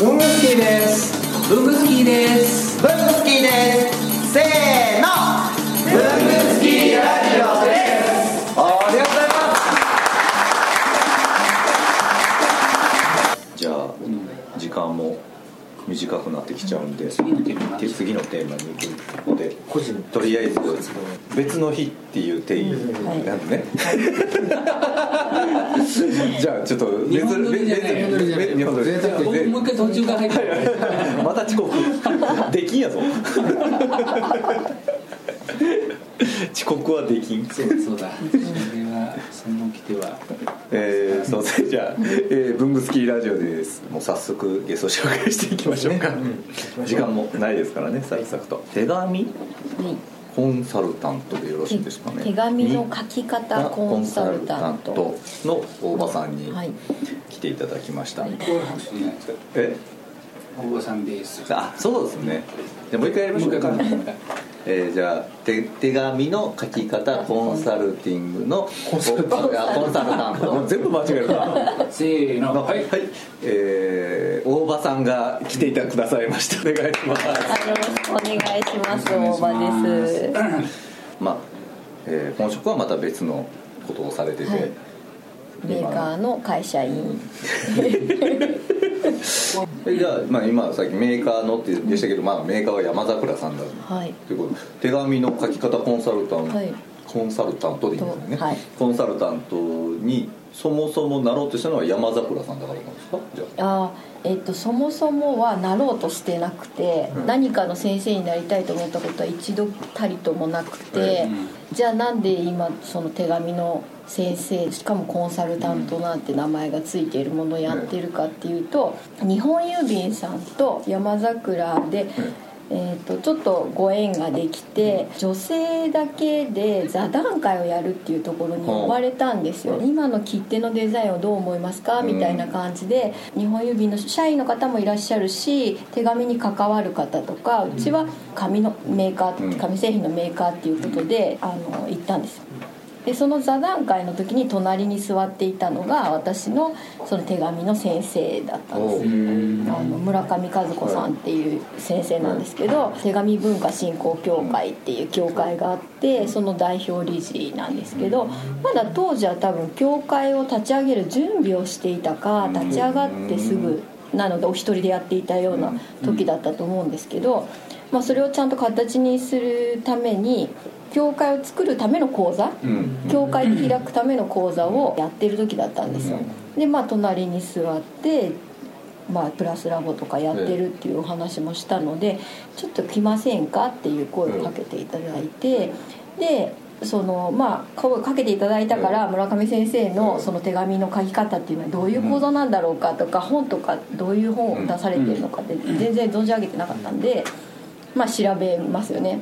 文具スキーです。文具スキーです。文具スキーです。せーの。文具スキーラジオです。ありがとうございます。じゃあ時間も短くなってきちゃうんで次のテーマに行くのでとりあえず別の日っていう定義。なんでね、じゃあちょっと別日本撮りじゃないう一回途中から入って。るまた遅刻。できんやぞ。遅刻はできん。そうそうだ。それはその来ては。えー、そうです。ねじゃあ、えー、文具スキーラジオです。もう早速ゲスト紹介していきましょうか、時間もないですからねサクサクと。手紙？はい。コンサルタントでよろしいですかね。手紙の書き方コンサルタント。コンサルタントの大場さんに。はい来ていただきました、え？大場さんです。あそうですね。じゃあもう一回やりましょうか。えー、じゃあ手手紙の書き方コンサルティングのコンサルタントコンサルタント。もう全部間違えるな。せーの。はい。はい、えー、大場さんが来ていたくださいました。お願いします。はいよろしくお願いします。大場です。まあ、えー、本職はまた別のことをされてて、はいメーカーの会社員。えじゃあ、まあ、今さっきメーカーのってでしたけど、まあ、メーカーは山桜さんだ。はい。ということ。で手紙の書き方コンサルタント、はいコンサルタントでいいんですよね、はい。コンサルタントにそもそもなろうとしたのは山桜さんだからなんですか？じゃあ。えっとそもそもはなろうとしてなくて、うん。何かの先生になりたいと思ったことは一度たりともなくて、じゃあなんで今その手紙の先生しかもコンサルタントなんて名前がついているものをやってるかっていうと日本郵便さんと山桜で、えー、とちょっとご縁ができて女性だけで座談会をやるっていうところに呼ばれたんですよ、今の切手のデザインをどう思いますか？みたいな感じで日本郵便の社員の方もいらっしゃるし手紙に関わる方とかうちは紙のメーカうん。ー紙製品のメーカーっていうことであの行ったんですよでその座談会の時に隣に座っていたのが私のその手紙の先生だったんですあの村上和子さんっていう先生なんですけど手紙文化振興協会っていう協会があってその代表理事なんですけどまだ当時は多分協会を立ち上げる準備をしていたか立ち上がってすぐなのでお一人でやっていたような時だったと思うんですけど、まあ、それをちゃんと形にするために協会を作るための講座うん。教会で開くための講座をやってる時だったんですよ。でまあ隣に座ってまあ、プラスラボとかやってるっていうお話もしたので「ちょっと来ませんか?」っていう声をかけていただいてでそのまあ声をかけていただいたから村上先生のその手紙の書き方っていうのはどういう講座なんだろうかとか本とかどういう本を出されてるのかって全然存じ上げてなかったんでまあ調べますよね。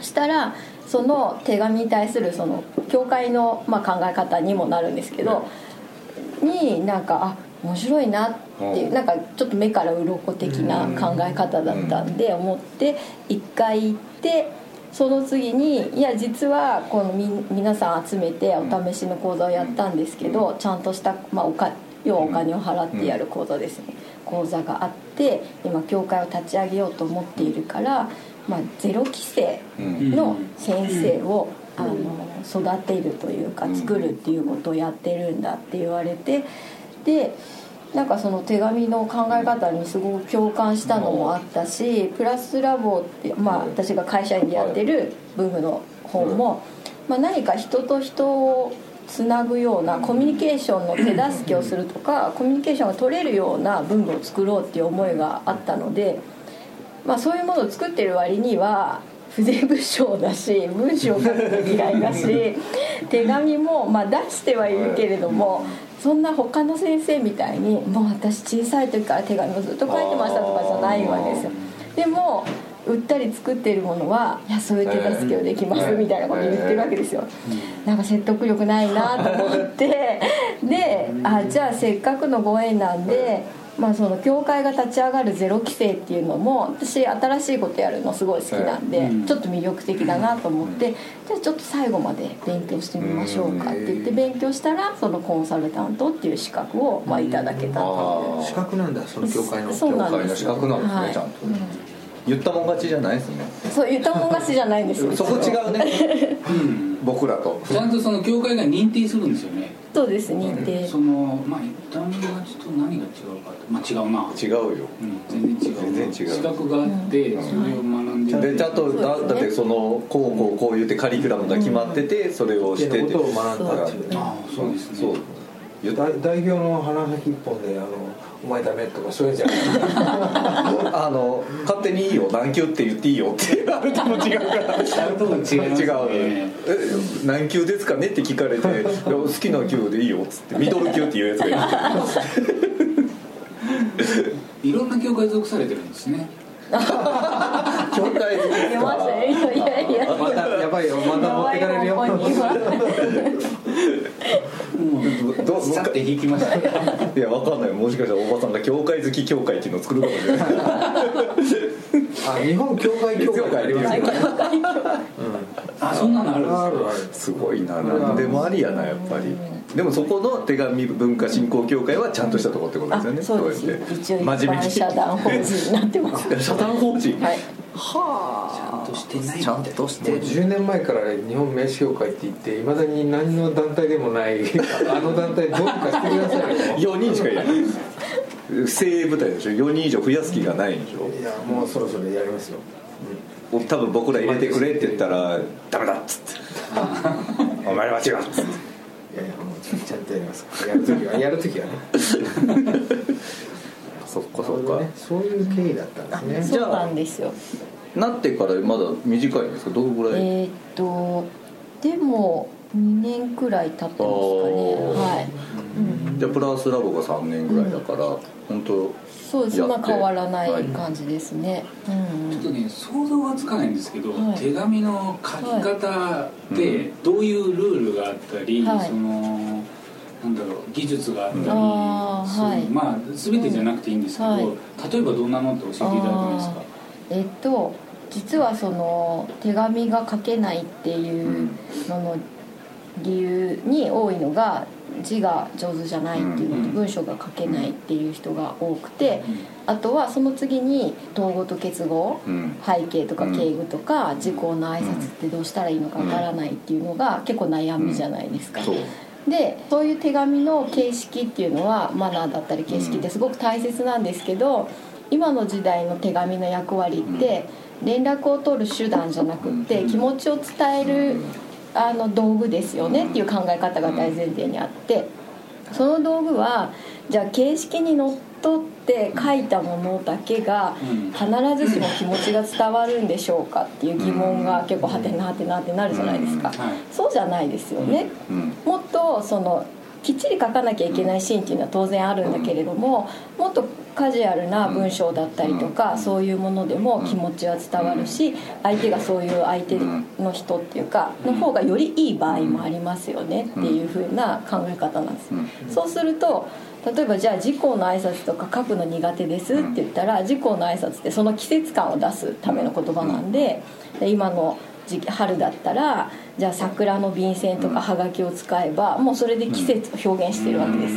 したらその手紙に対するその教会のまあ考え方にもなるんですけどになんかあ面白いなっていううん。なんかちょっと目から鱗的な考え方だったんで思って一回行ってその次にいや実はこのみ皆さん集めてお試しの講座をやったんですけどちゃんとした、まあ、おか要はお金を払ってやる講座ですね。講座があって今教会を立ち上げようと思っているから、まあ、ゼロ規制の先生を、あの育てるというか作るっていうことをやってるんだって言われてでなんかその手紙の考え方にすごく共感したのもあったしプラスラボって、まあ、私が会社員でやってる文具の本も、まあ、何か人と人をつなぐようなコミュニケーションの手助けをするとかコミュニケーションが取れるような文具を作ろうっていう思いがあったので、まあ、そういうものを作ってる割には筆不詳だし 文章を書くの嫌いだし 手紙もまあ出してはいるけれどもそんな他の先生みたいにもう私小さい時から手紙をずっと書いてましたとかじゃないわけですよ。でも売ったり作ってるものはいやそういう手助けをできますええみたいなこと言ってるわけですよ、なんか説得力ないなと思って。であじゃあせっかくのご縁なんで、まあ、その教会が立ち上がるゼロ規制っていうのも私新しいことやるのすごい好きなんで、ちょっと魅力的だなと思って、じゃあちょっと最後まで勉強してみましょうかって言って勉強したらそのコンサルタントっていう資格をまあいただけたと。いうあ資格なんだその教会のそう教会の資なんです。よ格。なんですね、はいちゃんと、言ったもん勝ちじゃないですね。そう言ったもん勝ちじゃないんですよそこ違うね。うん。僕らと。ちゃんとその教会が認定するんですよねそうです認定そのまあ一旦がちょっと何が違うかってまあ違うな。違うよ。うん、全然違う。全然違う。資格があって、それを学んででちゃん。とそうですねだだってそのこうこうこう言ってカリキュラムが決まっててそれをしてて。ことを学んだっていう。ねああそうですね。そう。代代表の鼻先一本であの「お前ダメ」とかそういうんじゃない あの勝手にいいよ何級って言っていいよってあるとも違うから。あるとこ違います違ね。うえ何級ですかねって聞かれて好きな級でいいよっつってミドル級っていうやつがいる。いろんな教会属されてるんですね。教会いやいやいや。またやばいよ。また持ってかれるよどうさって引きましたいやわかんない。もしかしたらおばさんが教会好き教会っていうのを作るかもしれない。あ日本教会協会。ありますよねあそんなの？あるんですかあるある。すごいな。何でもありやなやっぱり。でもそこの手紙文化振興協会はちゃんとしたところってことですよね。あそうです。やって。一応一真面目社団法人になってます。社団法人？はいちゃんとしてないちゃんとして。もう10年前から日本名刺協会って言っていまだに何の団体でもない あの団体どうにかしてくださいよ。4人しかいない。精鋭部隊でしょ。4人以上増やす気がないんでしょ。いやもうそろそろやりますよ。多分僕ら入れてくれって言ったらダメだっつって。お前らは違うっつって。いやいやもうちゃんとやります。やるときはやるときはね そっかそっか。ね。そういう経緯だったんですね。そうなんですよ。なってからまだ短いんですか？どのぐらい、えーっとでも2年くらい経ってますかね。はい、うん、じゃあプラスラボが3年ぐらいだから、本当そうです。やってまあ変わらない感じですね、うん。ちょっとね想像がつかないんですけど、はい。手紙の書き方ってどういうルールがあったり、はい。そのなんだろう技術があったり、あーはい。まあ全てじゃなくていいんですけど、はい。例えばどんなのって教えていただけますか？えっと実はその手紙が書けないっていうのの理由に多いのが字が上手じゃないっていうのとうん文章が書けないっていう人が多くてあとはその次に統合と結合うん。背景とか敬具とか時効の挨拶ってどうしたらいいのかわからないっていうのが結構悩みじゃないですか。そうでそういう手紙の形式っていうのはマナーだったり形式ってすごく大切なんですけど今の時代の手紙の役割って連絡を取る手段じゃなくって気持ちを伝えるあの道具ですよねっていう考え方が大前提にあってその道具はじゃあ形式にのっとって書いたものだけがうん。必ずしも気持ちが伝わるんでしょうかっていう疑問が結構はてなはてなってなるじゃないですか。はい。そうじゃないですよね。うん。もっとそのきっちり書かなきゃいけないシーンっていうのは当然あるんだけれどももっとカジュアルな文章だったりとかそういうものでも気持ちは伝わるし相手がそういう相手の人っていうかの方がよりいい場合もありますよねっていう風な考え方なんですそうすると例えばじゃあ時効の挨拶とか書くの苦手ですって言ったら時効の挨拶ってその季節感を出すための言葉なんでで今の時期春だったらじゃあ桜の便箋とかはがきを使えばもうそれで季節を表現してるわけです。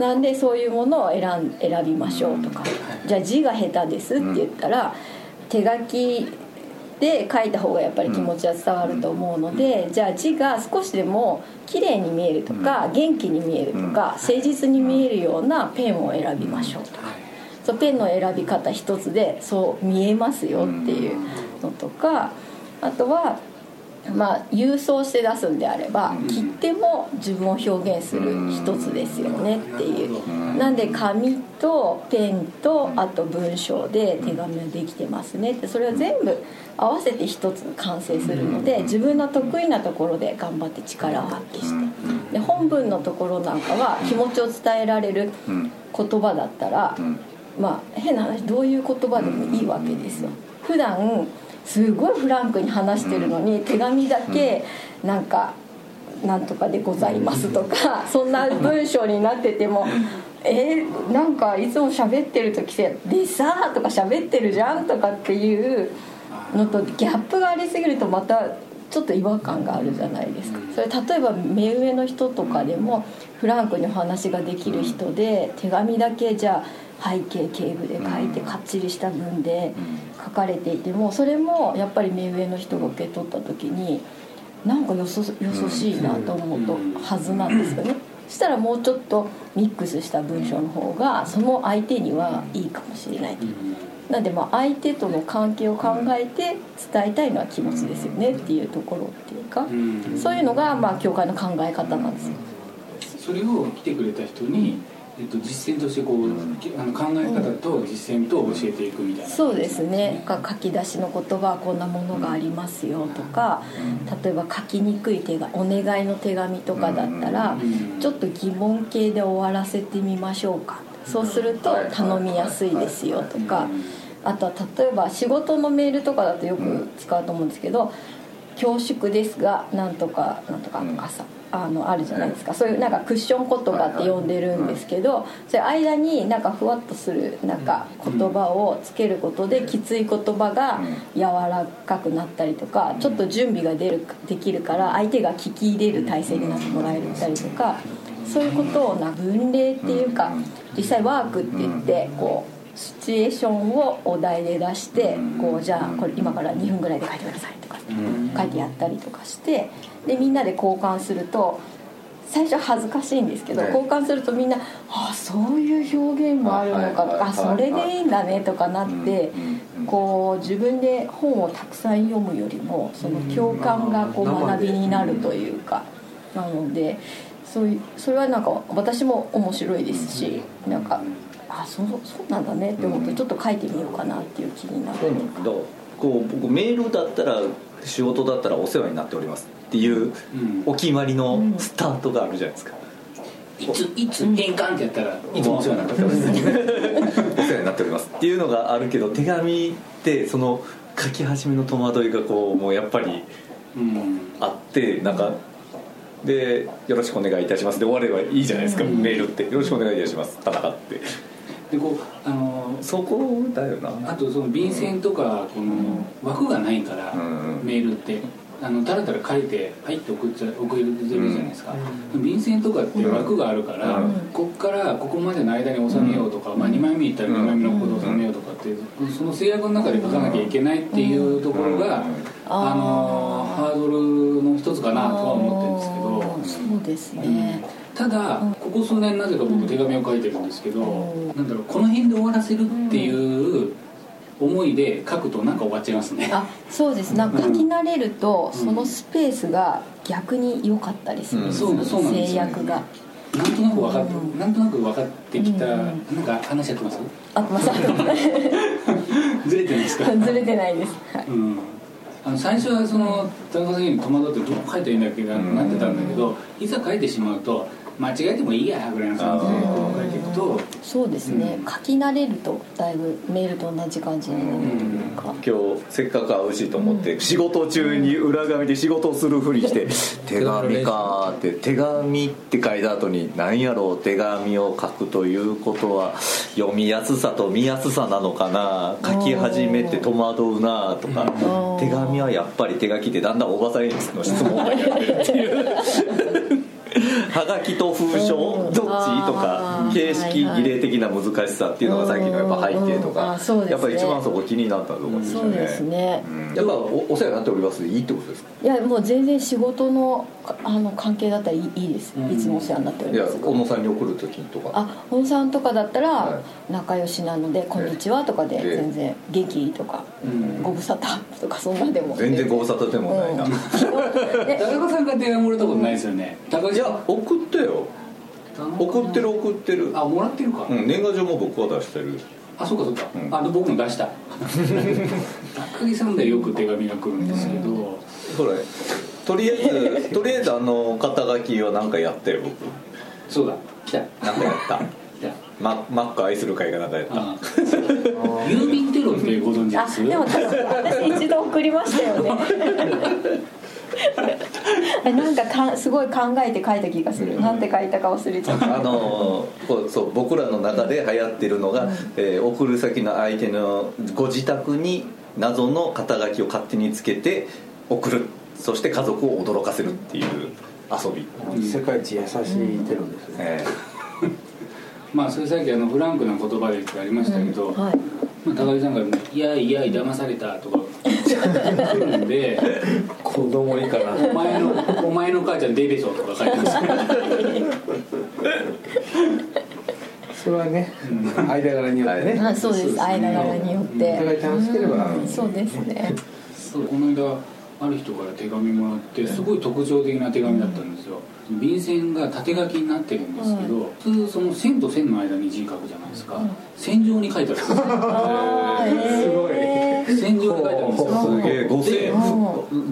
なんでそういうものを選ん選びましょうとか。じゃあ字が下手ですって言ったら手書きで書いた方がやっぱり気持ちは伝わると思うのでじゃあ字が少しでも綺麗に見えるとか元気に見えるとか誠実に見えるようなペンを選びましょうとか。そうペンの選び方一つでそう見えますよっていうのとかあとはまあ郵送して出すんであれば切手も自分を表現する一つですよねっていう。なん。で紙とペンとあと文章で手紙ができてますね。ってそれを全部合わせて一つ完成するので自分の得意なところで頑張って力を発揮して。で本文のところなんかは気持ちを伝えられる言葉だったらまあ変な話どういう言葉でもいいわけですよ。普段すごいフランクに話してるのに、手紙だけなんか「なんとかでございます」とかそんな文章になってても。えー、なんかいつも喋ってる時で「でさ」とか喋ってるじゃんとかっていうのとギャップがありすぎるとまたちょっと違和感があるじゃないですか。それ例えば目上の人とかでもフランクにお話ができる人で手紙だけじゃあ背景警部で書いてかっちりした文で書かれていてもそれもやっぱり目上の人が受け取った時になんかよそよそしいなと思うとはずなんですよね。そしたらもうちょっとミックスした文章の方がその相手にはいいかもしれない。なんでまあ相手との関係を考えて伝えたいのは気持ちですよねっていうところっていうか、そういうのがまあ教会の考え方なんですよ。それを来てくれた人に、えっと、実践としてこう、あの考え方と実践と教えていくみたいな、そうですね。か書き出しの言葉はこんなものがありますよとか例えば書きにくい手がお願いの手紙とかだったらちょっと疑問形で終わらせてみましょうか。そうすると頼みやすいですよとかあとは例えば仕事のメールとかだとよく使うと思うんですけど「恐縮ですがなんとかなんとか」とかさあのあるじゃないですか。そういうなんかクッション言葉って呼んでるんですけどそれ間になんかふわっとするなんか言葉をつけることできつい言葉が柔らかくなったりとかちょっと準備が出るできるから相手が聞き入れる体制になってもらえたりとかそういうことをな分類っていうか実際ワークって言ってこうシチュエーションをお題で出してこうじゃあこれ今から2分ぐらいで書いてくださいとか書いてやったりとかしてでみんなで交換すると最初恥ずかしいんですけど交換するとみんな「あそういう表現もあるのか」とか「あそれでいいんだね」とかなってこう自分で本をたくさん読むよりもその共感がこう学びになるというかなのでそういうそれはなんか私も面白いですしなんかあそうそうなんだねって思ってちょっと書いてみようかなっていう気になるそうなんだ。けどこう僕メールだったら仕事だったらお世話になっておりますっていうお決まりのスタートがあるじゃないですか、いついつ変換ってやったらいつもお世話になってます。お世話になっておりますっていうのがあるけど手紙ってその書き始めの戸惑いがこうもうやっぱりうん。あってなんかで「よろしくお願いいたします」で終わればいいじゃないですか、メールって「よろしくお願いいたします」田中ってでこうあのそこだよな。あとその便箋とかこの枠がないから、うんメールって。あのだらだら書いて「はい」って送っちゃ送れるじゃないですか、便箋とかって枠があるから、うん。こっからここまでの間に収めようとか、まあ、2枚目いったら2枚目のことを収めようとかってその制約の中で書かなきゃいけないっていうところが、あのハードルの一つかなとは思ってるんですけど。そうですね、ただここ数年なぜか僕手紙を書いてるんですけど、なんだろうこの辺で終わらせるっていう思いで書くとなんか終わっちゃいますね、あそうです。なんか書き慣れるとそのスペースが逆に良かったりするうん。そうなんです制約が。なんとなく分かって、うん。なんとなく分かってきた、うん。なんか話やってます？あまさ ずれてないですか？ずれてないです、はい。うん。あの最初はその田中さんに戸惑ってどう書いたらいいんだっけななってたんだけどいざ書いてしまうと間違えてもいいやぐらいの感じで。こう書いていくとそうですね、うん。書き慣れるとだいぶメールと同じ感じになる。というか、今日せっかく会うしと思って、仕事中に裏紙で仕事をするふりして「手紙か」って「手紙」って書いた後に「何やろう手紙を書くということは読みやすさと見やすさなのかな。書き始めて戸惑うな」とか「手紙はやっぱり手書きでだんだんおばさんの質問がやってる。っていう。はがきと封書どっち？とか形式儀礼的な難しさっていうのが最近のやっぱ背景とうん。かあそうですね。やっぱり一番そこ気になったところですよねそうですね。うんやっぱおお世話になっておりますでいいってことですか？いやもう全然仕事のあの関係だったらいいいいです、うん。いつもお世話になっております。小野さんに送る時とか。あ本さんとかだったらは仲良しなので「こんにちは」とかでええ全然「元気?」とかうん「ご無沙汰」とかそんなでも全然ご無沙汰でもないな、うん。で田中さんから手紙もらったことないですよね。高橋送ってよ。送ってる送ってる。あもらってるか、うん年賀状も僕は出してる。あそうかそうか、うん。あで僕も出した。高木さんでよく手紙が来るんですけど、ほらとりあえず とりあえずあの肩書きは何かやったよ僕。そうだ。来た。なんかやった。ママック愛する会がなんかやった。あ郵便テロってご存知あです？でも多分私一度送りましたよね なんかかすごい考えて書いた気がする、なんて書いたか忘れちゃった あのーこうそう僕らの中で流行ってるのが、えー送る先の相手のご自宅に謎の肩書きを勝手につけて送る。そして家族を驚かせるっていう遊び、世界一優しいテロですね、え まあそれさっきあのフランクな言葉でってありましたけど、はいまあ、高木さんが「いやいや騙された」とか来るんで子供にかな「お前のお前の母ちゃんデベソ」とか書いてます。それはね、間柄によってね、あそうです。間柄によって。お互い楽しければ。うんそうですね。そうこの間ある人から手紙もらってすごい特徴的な手紙だったんですよ。便箋が縦書きになってるんですけど、普通その線と線の間に字書くじゃないですか、線状に書いてあるんですよ。あー。すごい。えー線状に書いてあるんですよ。すげえ五線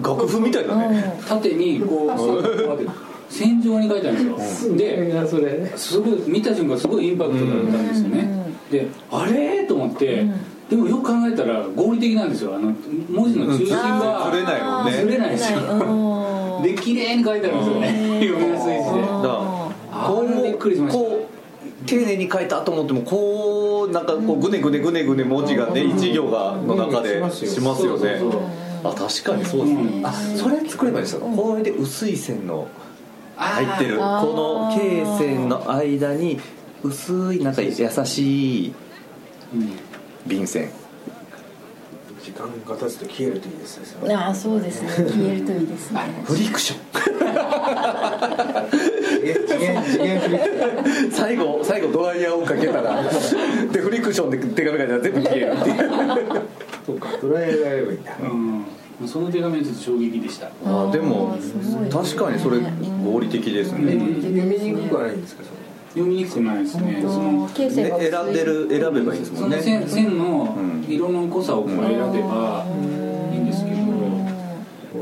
楽譜みたいだね、縦にこう線がこうやって線状に書いてあるん。ですよでがそれ。すごい見た瞬間すごいインパクトだったんですよね。であれ？と思ってでもよく考えたら合理的なんですよ。あの文字の中心がずれないもんね。ずれないですようん。で綺麗に書いてあるんですよね。読みやすい字でだからあれびっくりしました。こう丁寧に書いたと思ってもこうなんかこうぐねぐねぐねぐね文字がね一行がの中でうん。しますよね。あ確かにそうですね。うん。あそれ作ればいいですよ。これで薄い線の入ってる。この罫線の間に薄いなんか優しいうん便線時間が経つと消えるといいですね。ああそうですね。消えるといいですね。フリクショえ次元次元フリッン。最後最後ドライヤーをかけたら でフリクションで手紙書いたら全部消えるっていう。そうかドライヤーがやればいいん。だうん。その手紙はちょっと衝撃でした。あでもあーすごい確かにそれ合理的ですね。読みにくくはないんですかそれ読みにくくないですね。その選んでる選べばいいですもんね。その線線のうん色の濃さをこう選べばいいんですけど。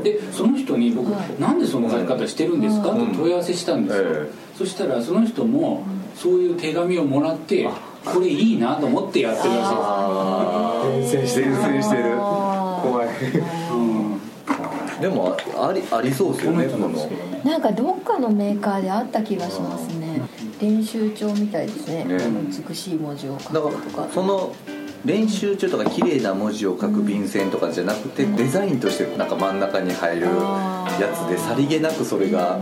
でその人に僕「なんでその書き方してるんですか?」って問い合わせしたんですよ、えそしたらその人もそういう手紙をもらってこれいいなと思ってやってるらしいです。あ伝染してる伝染してる。あ怖い。うん。でもありありそうですよね。なんかどっかのメーカーであった気がしますね練習帳みたいですね。ね。美しい文字を書くとか。らその練習中とか綺麗な文字を書く便箋とかじゃなくてデザインとしてなんか真ん中に入るやつでさりげなくそれが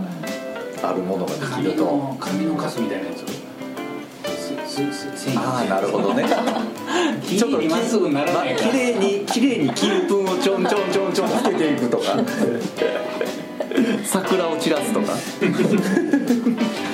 あるものができ紙ると。の紙のカスみたいなやつ。ああなるほどね。きれいにまっすぐならない綺麗に綺麗に金粉をちょんちょんちょんちょんつけていくとか。桜を散らすとか